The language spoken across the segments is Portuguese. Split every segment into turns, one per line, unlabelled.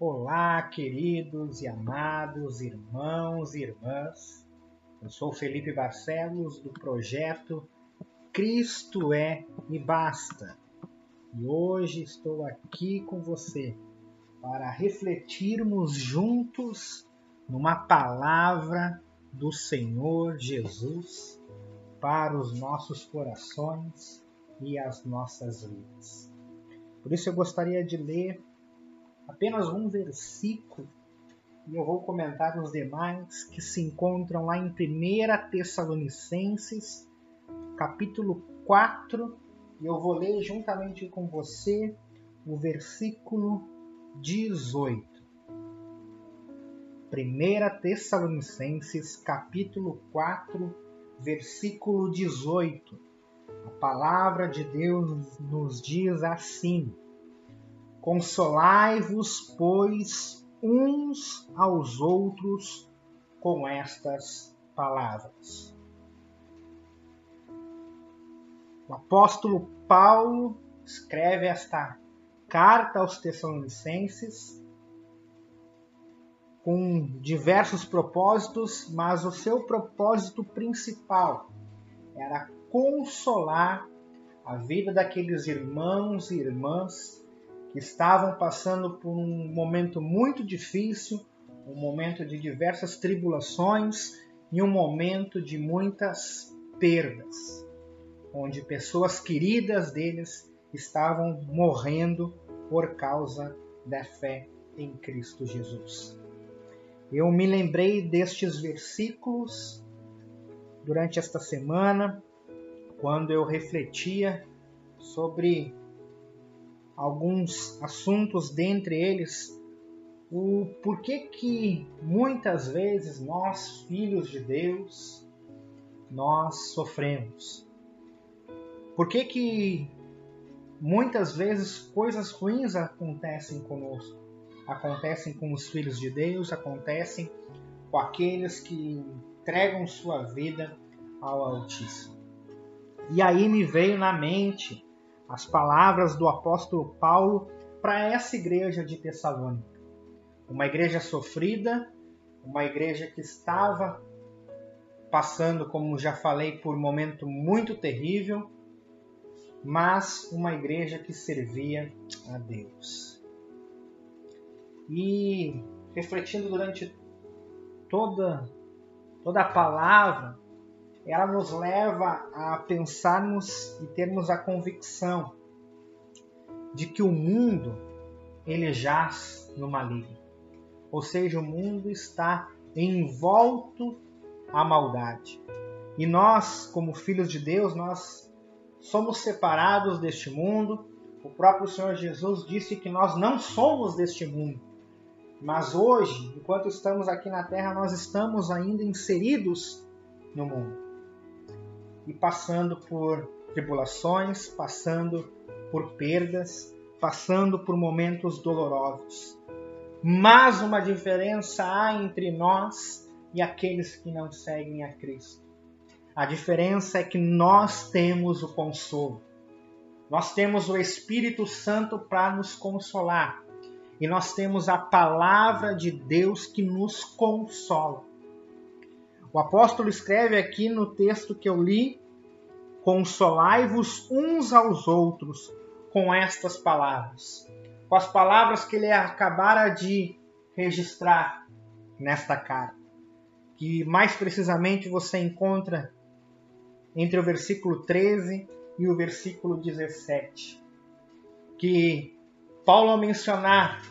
Olá, queridos e amados irmãos e irmãs. Eu sou Felipe Barcelos do projeto Cristo é e basta. E hoje estou aqui com você para refletirmos juntos numa palavra do Senhor Jesus para os nossos corações e as nossas vidas. Por isso eu gostaria de ler apenas um versículo e eu vou comentar os demais que se encontram lá em 1 Tessalonicenses, capítulo 4, e eu vou ler juntamente com você o versículo 18. 1 Tessalonicenses, capítulo 4, versículo 18. A palavra de Deus nos diz assim: Consolai-vos, pois, uns aos outros com estas palavras. O apóstolo Paulo escreve esta carta aos Tessalonicenses com diversos propósitos, mas o seu propósito principal era consolar a vida daqueles irmãos e irmãs que estavam passando por um momento muito difícil, um momento de diversas tribulações e um momento de muitas perdas, onde pessoas queridas deles estavam morrendo por causa da fé em Cristo Jesus. Eu me lembrei destes versículos durante esta semana, quando eu refletia sobre alguns assuntos, dentre eles o porquê que muitas vezes nós, filhos de Deus, nós sofremos. Por que que muitas vezes coisas ruins acontecem conosco? Acontecem com os filhos de Deus, acontecem com aqueles que entregam sua vida ao Altíssimo. E aí me veio na mente as palavras do apóstolo Paulo para essa igreja de Tessalônica. Uma igreja sofrida, uma igreja que estava passando, como já falei, por um momento muito terrível, mas uma igreja que servia a Deus. E refletindo durante toda toda a palavra, ela nos leva a pensarmos e termos a convicção de que o mundo ele jaz no maligno. Ou seja, o mundo está envolto à maldade. E nós, como filhos de Deus, nós somos separados deste mundo. O próprio Senhor Jesus disse que nós não somos deste mundo. Mas hoje, enquanto estamos aqui na terra, nós estamos ainda inseridos no mundo e passando por tribulações, passando por perdas, passando por momentos dolorosos. Mas uma diferença há entre nós e aqueles que não seguem a Cristo. A diferença é que nós temos o consolo. Nós temos o Espírito Santo para nos consolar. E nós temos a palavra de Deus que nos consola. O apóstolo escreve aqui no texto que eu li: Consolai-vos uns aos outros com estas palavras. Com as palavras que ele acabara de registrar nesta carta. Que mais precisamente você encontra entre o versículo 13 e o versículo 17. Que Paulo, ao mencionar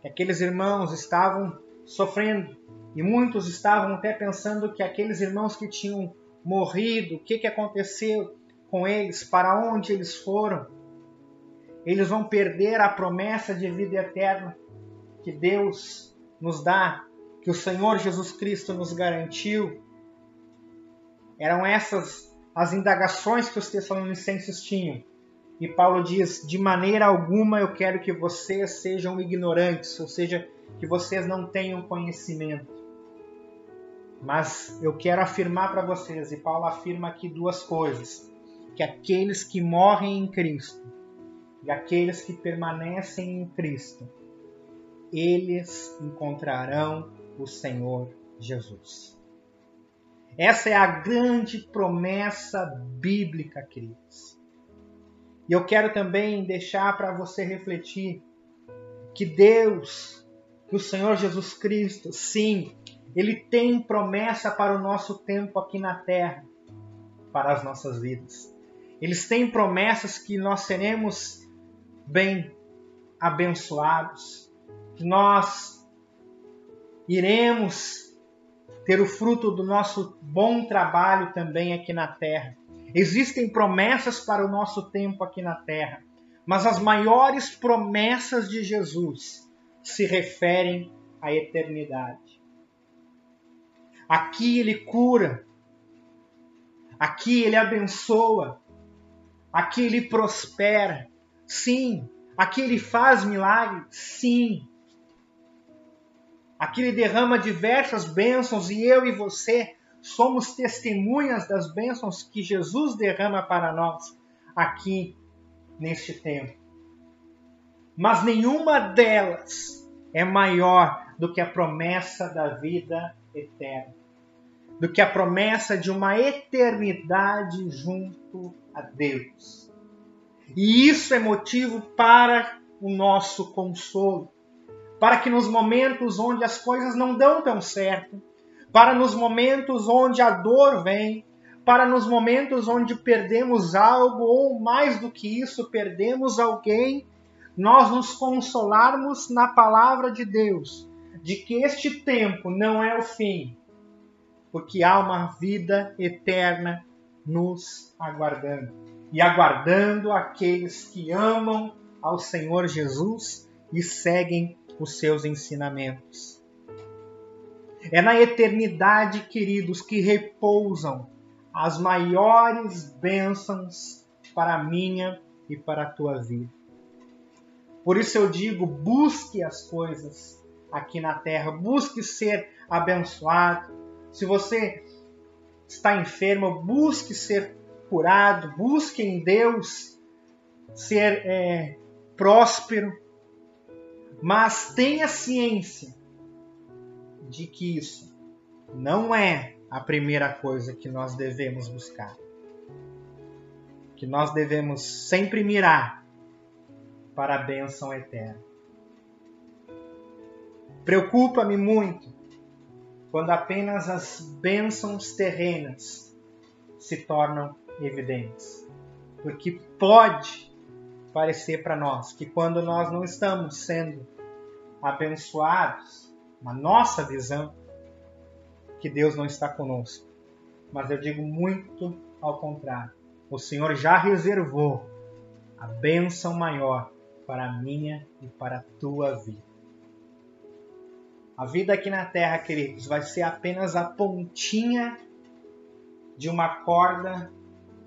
que aqueles irmãos estavam sofrendo e muitos estavam até pensando que aqueles irmãos que tinham morrido, o que, que aconteceu com eles, para onde eles foram, eles vão perder a promessa de vida eterna que Deus nos dá, que o Senhor Jesus Cristo nos garantiu. Eram essas as indagações que os Tessalonicenses tinham. E Paulo diz: de maneira alguma eu quero que vocês sejam ignorantes, ou seja, que vocês não tenham conhecimento. Mas eu quero afirmar para vocês, e Paulo afirma aqui duas coisas: que aqueles que morrem em Cristo e aqueles que permanecem em Cristo, eles encontrarão o Senhor Jesus. Essa é a grande promessa bíblica, queridos. E eu quero também deixar para você refletir que Deus, que o Senhor Jesus Cristo, sim, ele tem promessa para o nosso tempo aqui na terra, para as nossas vidas. Eles têm promessas que nós seremos bem abençoados, que nós iremos ter o fruto do nosso bom trabalho também aqui na terra. Existem promessas para o nosso tempo aqui na terra, mas as maiores promessas de Jesus se referem à eternidade. Aqui ele cura, aqui ele abençoa, aqui ele prospera, sim, aqui ele faz milagres, sim. Aqui ele derrama diversas bênçãos e eu e você somos testemunhas das bênçãos que Jesus derrama para nós aqui neste tempo. Mas nenhuma delas é maior do que a promessa da vida eterna, do que a promessa de uma eternidade junto a Deus. E isso é motivo para o nosso consolo, para que nos momentos onde as coisas não dão tão certo, para nos momentos onde a dor vem, para nos momentos onde perdemos algo ou mais do que isso, perdemos alguém, nós nos consolarmos na palavra de Deus, de que este tempo não é o fim, porque há uma vida eterna nos aguardando e aguardando aqueles que amam ao Senhor Jesus e seguem os seus ensinamentos. É na eternidade, queridos, que repousam as maiores bênçãos para a minha e para a tua vida. Por isso eu digo: busque as coisas aqui na terra, busque ser abençoado. Se você está enfermo, busque ser curado, busque em Deus ser é, próspero, mas tenha ciência de que isso não é a primeira coisa que nós devemos buscar. Que nós devemos sempre mirar para a bênção eterna. Preocupa-me muito quando apenas as bênçãos terrenas se tornam evidentes. Porque pode parecer para nós que quando nós não estamos sendo abençoados na nossa visão, que Deus não está conosco. Mas eu digo muito ao contrário. O Senhor já reservou a bênção maior para a minha e para a tua vida. A vida aqui na terra, queridos, vai ser apenas a pontinha de uma corda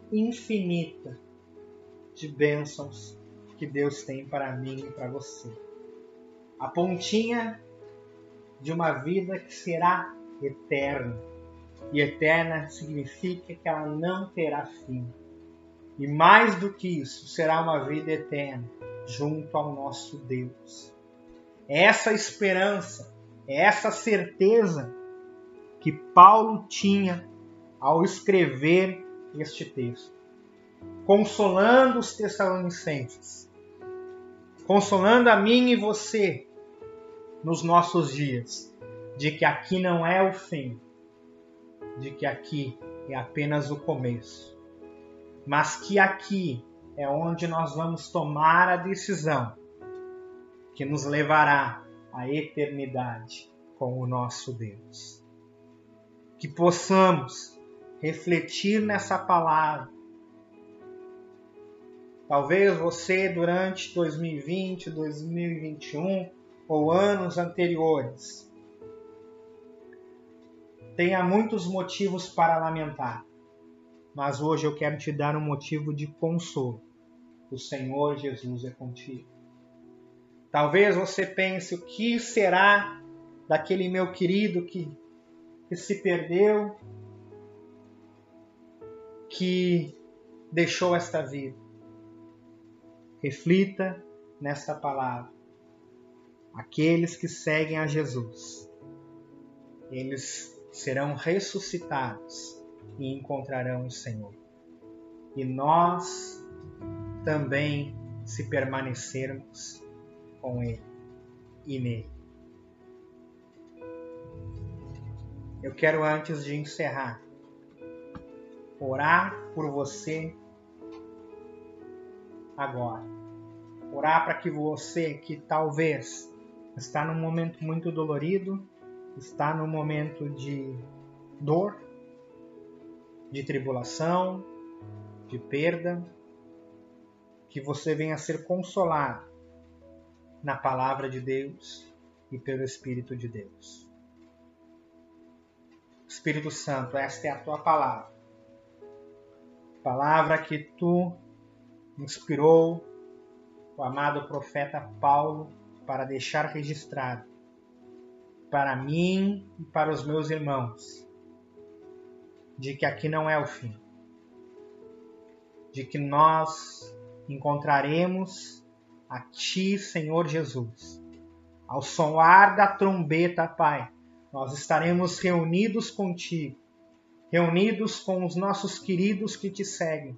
infinita de bênçãos que Deus tem para mim e para você. A pontinha de uma vida que será eterna. E eterna significa que ela não terá fim. E mais do que isso, será uma vida eterna junto ao nosso Deus. É essa esperança, é essa certeza que Paulo tinha ao escrever este texto, consolando os Tessalonicenses, consolando a mim e você nos nossos dias de que aqui não é o fim, de que aqui é apenas o começo, mas que aqui é onde nós vamos tomar a decisão que nos levará à eternidade com o nosso Deus. Que possamos refletir nessa palavra. Talvez você, durante 2020, 2021 ou anos anteriores, tenha muitos motivos para lamentar, mas hoje eu quero te dar um motivo de consolo. O Senhor Jesus é contigo. Talvez você pense o que será daquele meu querido que, que se perdeu, que deixou esta vida. Reflita nesta palavra. aqueles que seguem a Jesus, eles serão ressuscitados e encontrarão o Senhor. E nós também, se permanecermos com Ele e nele. Eu quero, antes de encerrar, orar por você agora. Orar para que você, que talvez está num momento muito dolorido, está num momento de dor, de tribulação, de perda, que você venha ser consolado na palavra de Deus e pelo Espírito de Deus. Espírito Santo, esta é a tua palavra. Palavra que tu inspirou o amado profeta Paulo para deixar registrado para mim e para os meus irmãos de que aqui não é o fim, de que nós encontraremos a Ti, Senhor Jesus. Ao soar da trombeta, Pai, nós estaremos reunidos contigo, reunidos com os nossos queridos que te seguem,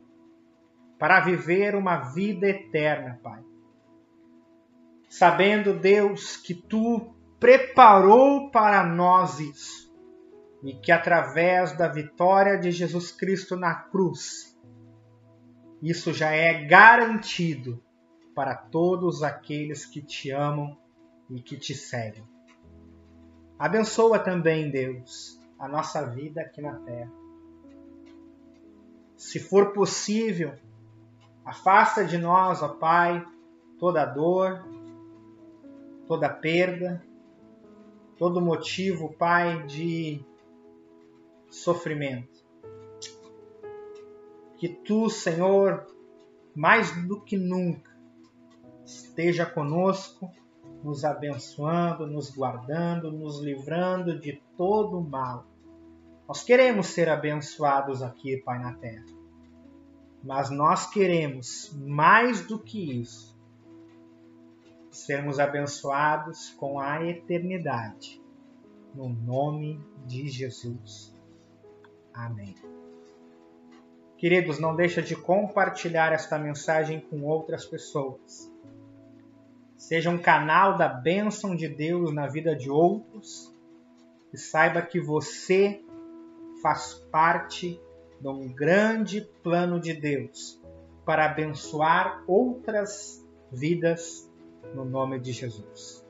para viver uma vida eterna, Pai. Sabendo, Deus, que tu preparou para nós isso e que através da vitória de Jesus Cristo na cruz, isso já é garantido para todos aqueles que te amam e que te seguem. Abençoa também, Deus, a nossa vida aqui na terra. Se for possível, afasta de nós, ó Pai, toda dor, toda perda, todo motivo, Pai, de sofrimento. Que tu, Senhor, mais do que nunca, esteja conosco nos abençoando, nos guardando, nos livrando de todo o mal. Nós queremos ser abençoados aqui, Pai, na terra. Mas nós queremos, mais do que isso, sermos abençoados com a eternidade. No nome de Jesus. Amém. Queridos, não deixa de compartilhar esta mensagem com outras pessoas seja um canal da bênção de Deus na vida de outros e saiba que você faz parte de um grande plano de Deus para abençoar outras vidas no nome de Jesus.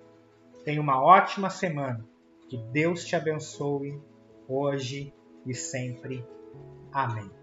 Tenha uma ótima semana. Que Deus te abençoe hoje e sempre. Amém.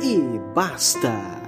e basta!